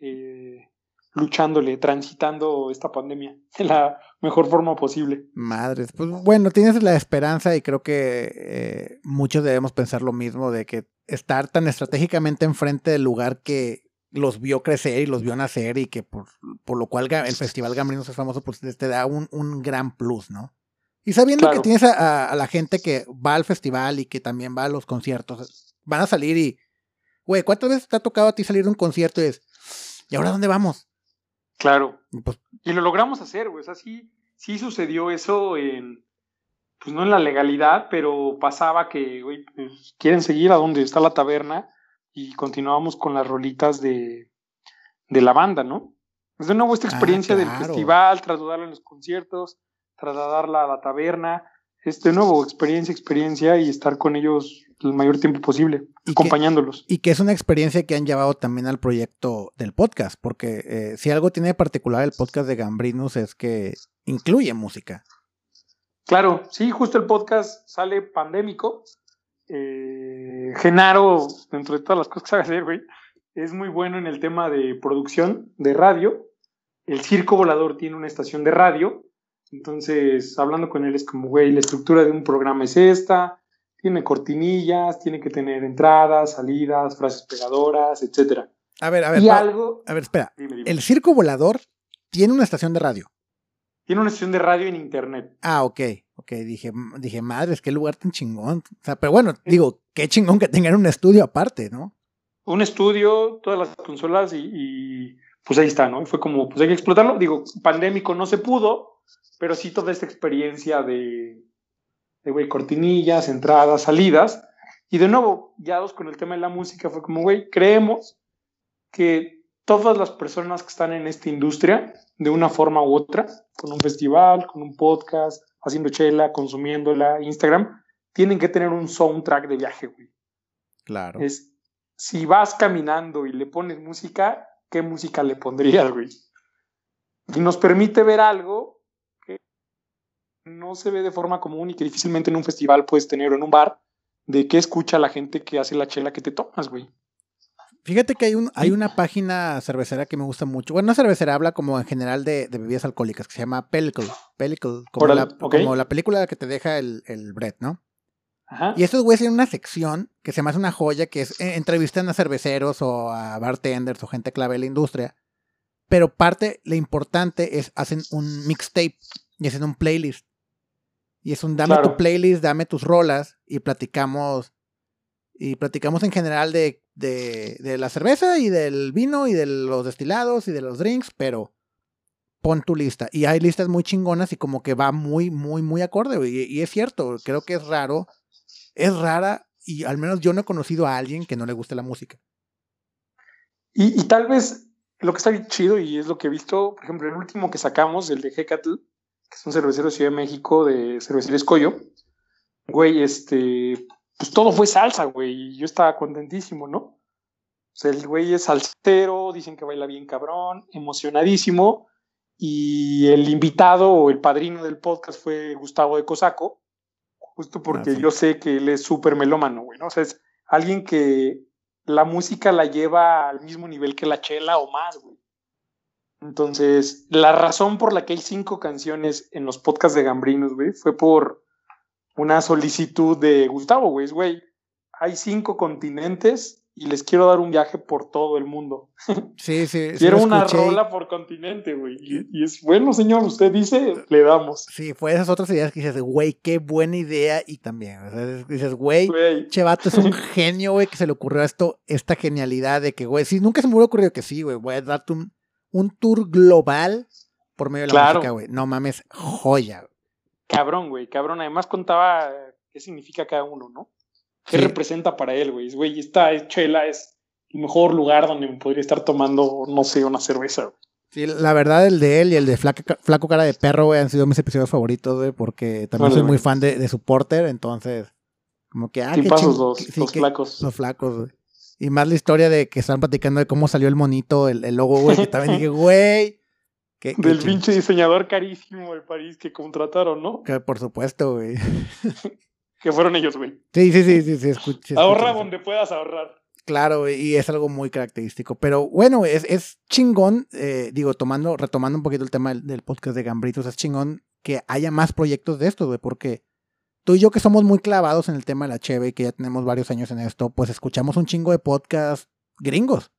eh, luchándole, transitando esta pandemia de la mejor forma posible. Madres, pues bueno, tienes la esperanza y creo que eh, muchos debemos pensar lo mismo de que estar tan estratégicamente enfrente del lugar que los vio crecer y los vio nacer y que por, por lo cual el Festival Gambrinos es famoso, pues te da un, un gran plus, ¿no? Y sabiendo que tienes a, a, la gente que va al festival y que también va a los conciertos, van a salir y Güey, ¿cuántas veces te ha tocado a ti salir de un concierto y es, ¿y ahora dónde vamos? Claro. Pues y lo logramos hacer, güey. O sea, sí, sí sucedió eso en, pues no en la legalidad, pero pasaba que, güey, pues, quieren seguir a donde está la taberna y continuábamos con las rolitas de, de la banda, ¿no? Es de nuevo esta ah, experiencia del festival, trasladarla en los conciertos, trasladarla a la taberna, es de nuevo experiencia, experiencia y estar con ellos el mayor tiempo posible, acompañándolos. y que es una experiencia que han llevado también al proyecto del podcast, porque eh, si algo tiene de particular el podcast de Gambrinus es que incluye música. Claro, sí, justo el podcast sale pandémico. Eh, Genaro, dentro de todas las cosas que sabe hacer, güey, es muy bueno en el tema de producción de radio. El Circo Volador tiene una estación de radio. Entonces, hablando con él es como, güey, la estructura de un programa es esta, tiene cortinillas, tiene que tener entradas, salidas, frases pegadoras, etc. A ver, a ver. algo... A ver, espera. El circo volador tiene una estación de radio. Tiene una estación de radio en internet. Ah, ok. Ok, dije, dije, madre, qué lugar tan chingón. O sea, pero bueno, digo, qué chingón que tengan un estudio aparte, ¿no? Un estudio, todas las consolas y, pues ahí está, ¿no? Y fue como, pues hay que explotarlo. Digo, pandémico no se pudo, pero sí toda esta experiencia de, de güey, cortinillas, entradas, salidas. Y de nuevo, ya con el tema de la música, fue como, güey, creemos que todas las personas que están en esta industria, de una forma u otra, con un festival, con un podcast, haciendo chela, consumiéndola, Instagram, tienen que tener un soundtrack de viaje, güey. Claro. Es, si vas caminando y le pones música, ¿qué música le pondrías, güey? Y nos permite ver algo no se ve de forma común y que difícilmente en un festival puedes tener o en un bar, de qué escucha la gente que hace la chela que te tomas, güey. Fíjate que hay, un, hay una página cervecera que me gusta mucho. Bueno, no cervecera, habla como en general de, bebidas alcohólicas, que se llama Pellicle. Pellicle, como, la, como la película que te deja el, el bread, ¿no? Y estos güeyes tienen una sección que se me hace una joya, que es eh, entrevistan a cerveceros o a bartenders o gente clave de la industria. Pero parte, lo importante es, hacen un mixtape y hacen un playlist. Y es un dame tu playlist, dame tus rolas y platicamos. Y platicamos en general de, de, de, la cerveza y del vino y de los destilados y de los drinks, pero pon tu lista. Y hay listas muy chingonas y como que va muy, muy, muy acorde. Y, y es cierto, creo que es raro es rara y al menos yo no he conocido a alguien que no le guste la música. Y, tal vez lo que está bien chido y es lo que he visto, por ejemplo, el último que sacamos, el de Hecatl, que es un cervecero de Ciudad de México de Cervecería Escollo, güey, este, pues todo fue salsa, güey, y yo estaba contentísimo, ¿no? O sea, el güey es salsero, dicen que baila bien cabrón, emocionadísimo, y el invitado o el padrino del podcast fue Gustavo de Cosaco, justo porque yo sé que él es súper melómano, güey, ¿no? O sea, es alguien que la música la lleva al mismo nivel que la chela o más, güey. Entonces, la razón por la que hay cinco canciones en los podcasts de Gambrinos, güey, fue por una solicitud de Gustavo, güey, güey, hay cinco continentes y les quiero dar un viaje por todo el mundo. Sí, sí. quiero una rola por continente, güey. Y, es bueno, señor, usted dice, le damos. Sí, fue esas otras ideas que dices, güey, qué buena idea. Y también, dices, güey, Chevato es un genio, güey, que se le ocurrió esto, esta genialidad de que, güey, sí, nunca se me hubiera ocurrido que sí, güey, voy a darte un, un tour global por medio de la música, güey. No mames, joya. Cabrón, güey, cabrón. Además contaba qué significa cada uno, ¿no? ¿Qué representa para él, güey? Güey, esta chela es el mejor lugar donde me podría estar tomando, no sé, una cerveza. Sí, la verdad, el de él y el de Flaco, Cara de Perro, güey, han sido mis episodios favoritos, güey, porque también soy muy fan de, de su porter, entonces, como que, ah, qué pasos los, los flacos. Los flacos, güey. Y más la historia de que están platicando de cómo salió el monito, el, el logo, güey, que también dije, güey. Del pinche diseñador carísimo de París que contrataron, ¿no? Que por supuesto, güey. que fueron ellos, güey. Sí, sí, sí, sí, sí, Ahorra donde puedas ahorrar. Claro, y es algo muy característico. Pero bueno, es, es chingón, eh, digo, tomando, retomando un poquito el tema del, podcast de Gambritos, es chingón que haya más proyectos de esto, güey, porque tú y yo que somos muy clavados en el tema de la Cheve y que ya tenemos varios años en esto, pues escuchamos un chingo de podcasts gringos.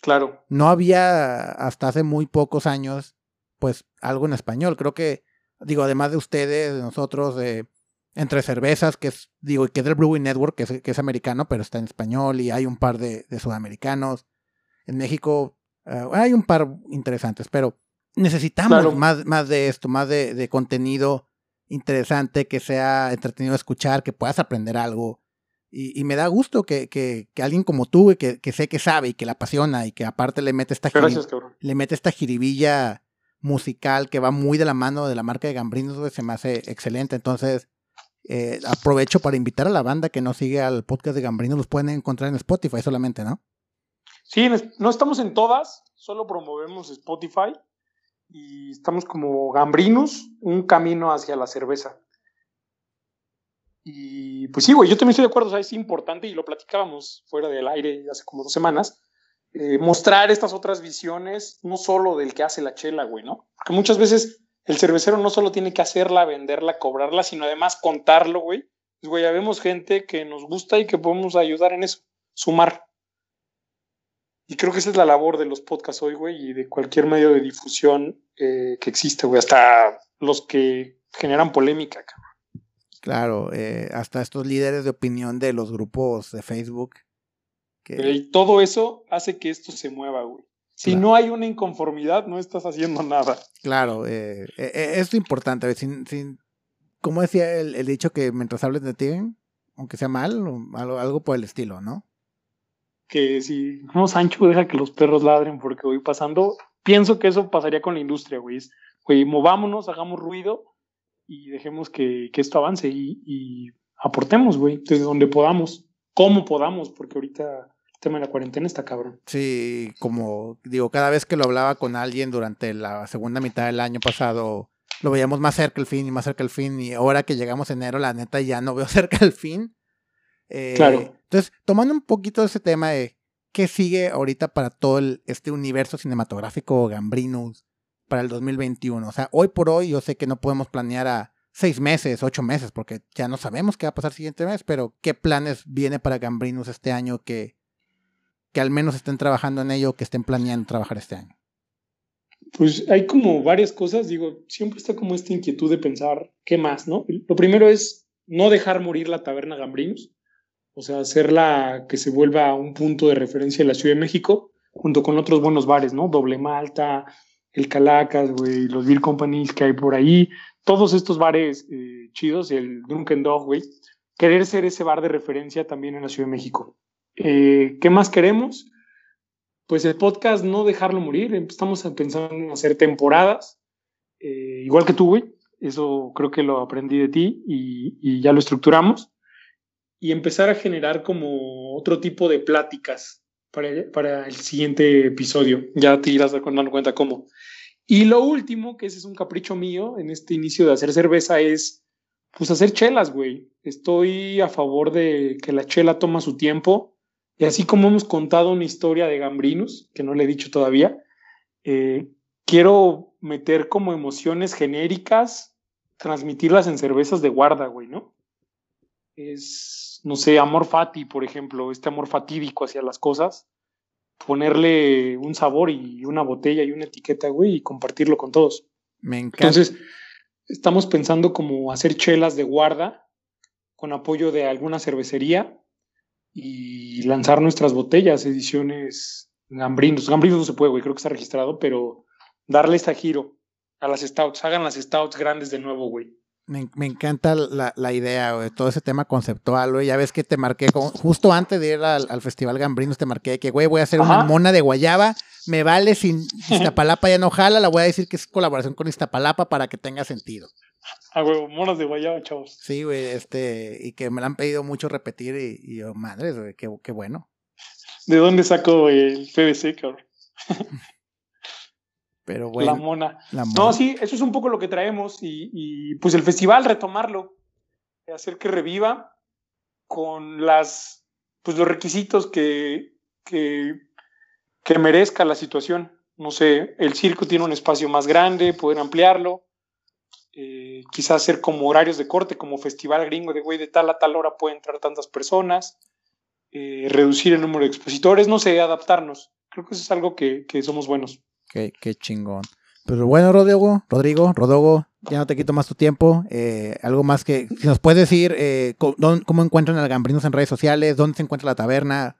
Claro. No había hasta hace muy pocos años, pues, algo en español. Creo que, digo, además de ustedes, de nosotros, de entre cervezas, que es, digo, que es del Brewing Network, que es, que es americano, pero está en español, y hay un par de, de sudamericanos. En México eh, hay un par interesantes, pero necesitamos más, más de esto, más de, de, contenido interesante, que sea entretenido escuchar, que puedas aprender algo. Y, y me da gusto que, que, que alguien como tú, que, que, sé que sabe y que la apasiona y que aparte le mete esta, le mete esta jiribilla musical que va muy de la mano de la marca de Gambrinos, se me hace excelente. Entonces, eh, aprovecho para invitar a la banda que no sigue al podcast de Gambrino, los pueden encontrar en Spotify solamente, ¿no? Sí, no estamos en todas, solo promovemos Spotify y estamos como Gambrinos, un camino hacia la cerveza. Y pues sí, güey, yo también estoy de acuerdo, o sea, es importante y lo platicábamos fuera del aire hace como dos semanas, eh, mostrar estas otras visiones, no solo del que hace la chela, güey, ¿no? Porque muchas veces el cervecero no solo tiene que hacerla, venderla, cobrarla, sino además contarlo, güey. Pues, güey, ya vemos gente que nos gusta y que podemos ayudar en eso, sumar. Y creo que esa es la labor de los podcasts hoy, güey, y de cualquier medio de difusión eh, que existe, güey, hasta los que generan polémica, cabrón. Claro, eh, hasta estos líderes de opinión de los grupos de Facebook. Y todo eso hace que esto se mueva, güey. Si no hay una inconformidad, no estás haciendo nada. Claro, eh, eh, eh es importante. Sin, sin, como decía el, dicho que mientras hables de ti, aunque sea mal, algo, algo por el estilo, ¿no? Que si no, Sancho, deja que los perros ladren porque voy pasando. Pienso que eso pasaría con la industria, güey. Güey, movámonos, hagamos ruido y dejemos que, que esto avance y, aportemos, güey, desde donde podamos, como podamos, porque ahorita tema de la cuarentena está cabrón. Sí, como digo, cada vez que lo hablaba con alguien durante la segunda mitad del año pasado, lo veíamos más cerca el fin y más cerca el fin. Y ahora que llegamos enero, la neta ya no veo cerca el fin. Eh, claro. Entonces, tomando un poquito ese tema de qué sigue ahorita para todo este universo cinematográfico Gambrinus para el 2021. O sea, hoy por hoy yo sé que no podemos planear a seis meses, ocho meses, porque ya no sabemos qué va a pasar el siguiente mes, pero ¿qué planes viene para Gambrinus este año que que al menos estén trabajando en ello, que estén planeando trabajar este año? Pues hay como varias cosas, digo, siempre está como esta inquietud de pensar qué más, ¿no? Lo primero es no dejar morir la taberna Gambrinos, o sea, hacerla que se vuelva un punto de referencia en la Ciudad de México, junto con otros buenos bares, ¿no? Doble Malta, el Calacas, güey, los Beer Companies que hay por ahí, todos estos bares eh, chidos, el Drunken Dog, güey, querer ser ese bar de referencia también en la Ciudad de México. Eh, ¿Qué más queremos? Pues el podcast no dejarlo morir. Estamos pensando en hacer temporadas, eh, igual que tú, güey. Eso creo que lo aprendí de ti y, ya lo estructuramos. Y empezar a generar como otro tipo de pláticas para, para el siguiente episodio. Ya te irás dando cuenta cómo. Y lo último, que ese es un capricho mío en este inicio de hacer cerveza, es pues hacer chelas, güey. Estoy a favor de que la chela toma su tiempo y así como hemos contado una historia de Gambrinus, que no le he dicho todavía, eh, quiero meter como emociones genéricas, transmitirlas en cervezas de guarda, güey, ¿no? Es, no sé, amor fati, por ejemplo, este amor fatídico hacia las cosas, ponerle un sabor y una botella y una etiqueta, güey, y compartirlo con todos. Me encanta. Entonces, estamos pensando como hacer chelas de guarda con apoyo de alguna cervecería y lanzar nuestras botellas, ediciones Gambrinos. Gambrinos no se puede, güey, creo que está registrado, pero darle este giro a las stouts. Hagan las stouts grandes de nuevo, güey. Me, encanta la, la idea, güey, todo ese tema conceptual, güey. Ya ves que te marqué, justo antes de ir al, Festival Gambrinos, te marqué que, güey, voy a hacer una mona de guayaba. Me vale sin Iztapalapa ya no jala, la voy a decir que es colaboración con Iztapalapa para que tenga sentido. A huevo, monos de guayaba, chavos. Sí, güey, este, y que me lo han pedido mucho repetir y, yo, madre, güey, qué, qué, bueno. ¿De dónde saco el PVC, cabrón? Pero bueno. La mona. No, sí, eso es un poco lo que traemos y, pues el festival, retomarlo, hacer que reviva con las, pues los requisitos que, que, que merezca la situación. No sé, el circo tiene un espacio más grande, poder ampliarlo eh, quizás hacer como horarios de corte, como festival gringo de güey, de tal a tal hora pueden entrar tantas personas, eh, reducir el número de expositores, no sé, adaptarnos. Creo que eso es algo que, somos buenos. Qué, qué chingón. Pero bueno, Rodrigo, Rodrigo, Rodogo, ya no te quito más tu tiempo. Eh, algo más que, si nos puedes decir cómo, encuentran al Gambrinos en redes sociales, dónde se encuentra la taberna,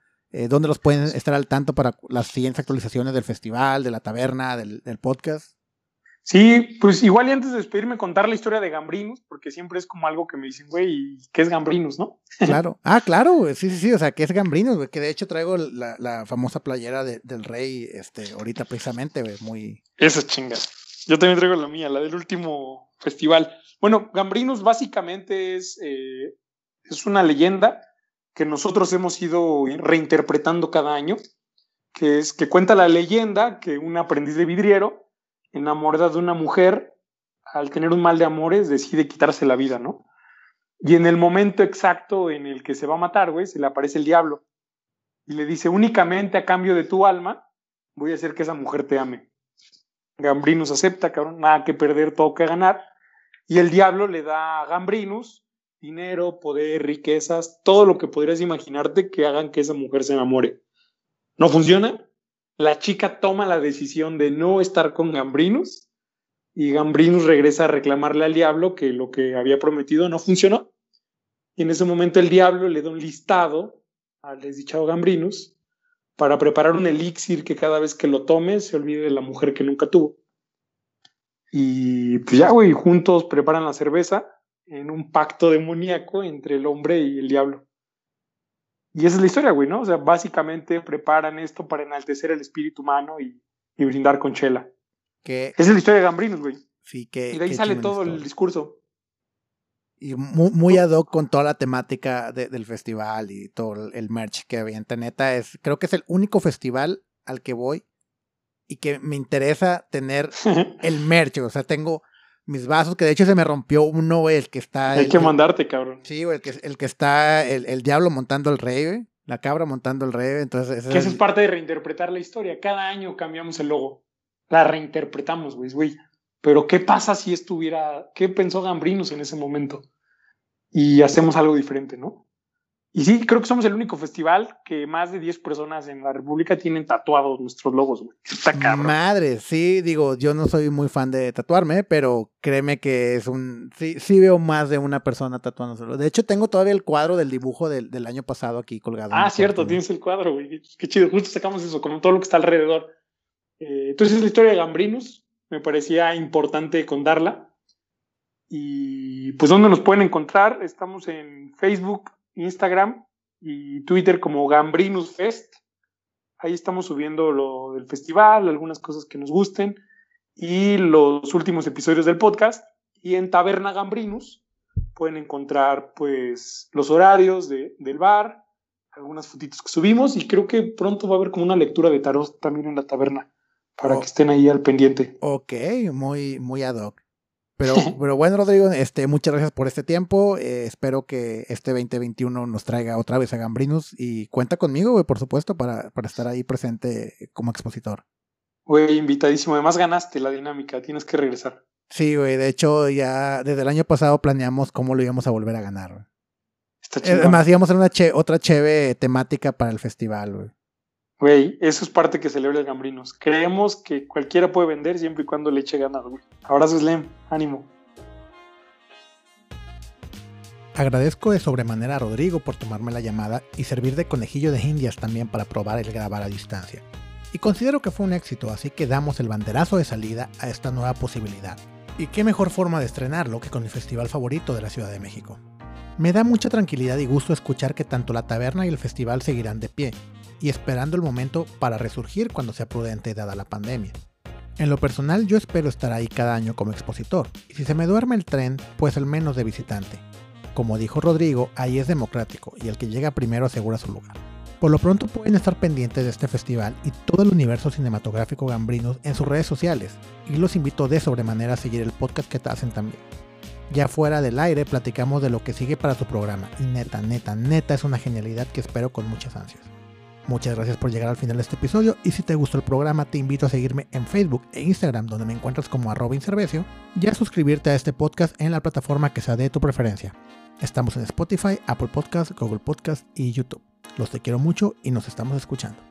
dónde los pueden estar al tanto para las siguientes actualizaciones del festival, de la taberna, del podcast. Sí, pues igual y antes de despedirme contar la historia de Gambrinus, porque siempre es como algo que me dicen, güey, ¿qué es Gambrinus, no? Claro, ah, claro, sí, sí, sí, o sea, ¿qué es Gambrinus, güey? Que de hecho traigo la, famosa playera del rey, este, ahorita precisamente, güey, muy... Esa chinga. Yo también traigo la mía, la del último festival. Bueno, Gambrinus básicamente es, eh, es una leyenda que nosotros hemos ido reinterpretando cada año, que es que cuenta la leyenda que un aprendiz de vidriero enamorada de una mujer, al tener un mal de amores, decide quitarse la vida, ¿no? Y en el momento exacto en el que se va a matar, güey, se le aparece el diablo y le dice, únicamente a cambio de tu alma, voy a hacer que esa mujer te ame. Gambrinus acepta, cabrón, nada que perder, todo que ganar. Y el diablo le da a Gambrinus dinero, poder, riquezas, todo lo que podrías imaginarte que hagan que esa mujer se enamore. ¿No funciona? La chica toma la decisión de no estar con Gambrinus y Gambrinus regresa a reclamarle al diablo que lo que había prometido no funcionó. Y en ese momento el diablo le da un listado al desdichado Gambrinus para preparar un elixir que cada vez que lo tome se olvide de la mujer que nunca tuvo. Y pues ya, güey, juntos preparan la cerveza en un pacto demoníaco entre el hombre y el diablo. Y esa es la historia, güey, ¿no? O sea, básicamente preparan esto para enaltecer el espíritu humano y, brindar con chela. Que, esa es la historia de Gambrinos, güey. Sí, que, y de ahí sale todo el discurso. Y muy, muy, ad hoc con toda la temática del festival y todo el merch que avienta. Neta, es, creo que es el único festival al que voy y que me interesa tener el merch. O sea, tengo mis vasos, que de hecho se me rompió uno, el que está. Hay que mandarte, cabrón. Sí, el que, el que está el, el diablo montando el rey, La cabra montando el rey. Entonces, que eso es parte de reinterpretar la historia. Cada año cambiamos el logo. La reinterpretamos, güey, güey. Pero ¿qué pasa si estuviera, qué pensó Gambrinos en ese momento? Y hacemos algo diferente, ¿no? Y sí, creo que somos el único festival que más de 10 personas en la República tienen tatuados nuestros logos, güey. Está cabrón. Madre, sí, digo, yo no soy muy fan de tatuarme, pero créeme que es un. Sí, sí veo más de una persona tatuándoselo. De hecho, tengo todavía el cuadro del dibujo del, del año pasado aquí colgado. Ah, cierto, tienes el cuadro, güey. Qué chido. Justo sacamos eso, como todo lo que está alrededor. Eh, entonces, la historia de Gambrinus me parecía importante contarla. Y pues, ¿dónde nos pueden encontrar? Estamos en Facebook, Instagram y Twitter como Gambrinus Fest. Ahí estamos subiendo lo del festival, algunas cosas que nos gusten y los últimos episodios del podcast. Y en Taberna Gambrinus pueden encontrar pues los horarios de, del bar, algunas fotitos que subimos y creo que pronto va a haber como una lectura de tarot también en la taberna para oh. que estén ahí al pendiente. Ok, muy, muy ad hoc. Pero, pero bueno, Rodrigo, este, muchas gracias por este tiempo. Eh, espero que este 2021 nos traiga otra vez a Gambrinus y cuenta conmigo, güey, por supuesto, para, para estar ahí presente como expositor. Güey, invitadísimo. Además ganaste la dinámica, tienes que regresar. Sí, güey, de hecho ya desde el año pasado planeamos cómo lo íbamos a volver a ganar. Está Además íbamos a hacer una otra cheve temática para el festival, güey. Güey, eso es parte que celebra el Gambrinos. Creemos que cualquiera puede vender siempre y cuando le eche ganas, güey. Abrazos, Lem. Ánimo. Agradezco de sobremanera a Rodrigo por tomarme la llamada y servir de conejillo de indias también para probar el grabar a distancia. Y considero que fue un éxito, así que damos el banderazo de salida a esta nueva posibilidad. Y qué mejor forma de estrenarlo que con mi festival favorito de la Ciudad de México. Me da mucha tranquilidad y gusto escuchar que tanto la taberna y el festival seguirán de pie, y esperando el momento para resurgir cuando sea prudente dada la pandemia. En lo personal yo espero estar ahí cada año como expositor, y si se me duerme el tren, pues al menos de visitante. Como dijo Rodrigo, ahí es democrático y el que llega primero asegura su lugar. Por lo pronto pueden estar pendientes de este festival y todo el universo cinematográfico gambrinos en sus redes sociales, y los invito de sobremanera a seguir el podcast que te hacen también. Ya fuera del aire platicamos de lo que sigue para su programa, y neta, neta, neta es una genialidad que espero con muchas ansias. Muchas gracias por llegar al final de este episodio y si te gustó el programa te invito a seguirme en Facebook e Instagram donde me encuentras como arroba inservecio y a suscribirte a este podcast en la plataforma que sea de tu preferencia. Estamos en Spotify, Apple Podcast, Google Podcast y YouTube. Los te quiero mucho y nos estamos escuchando.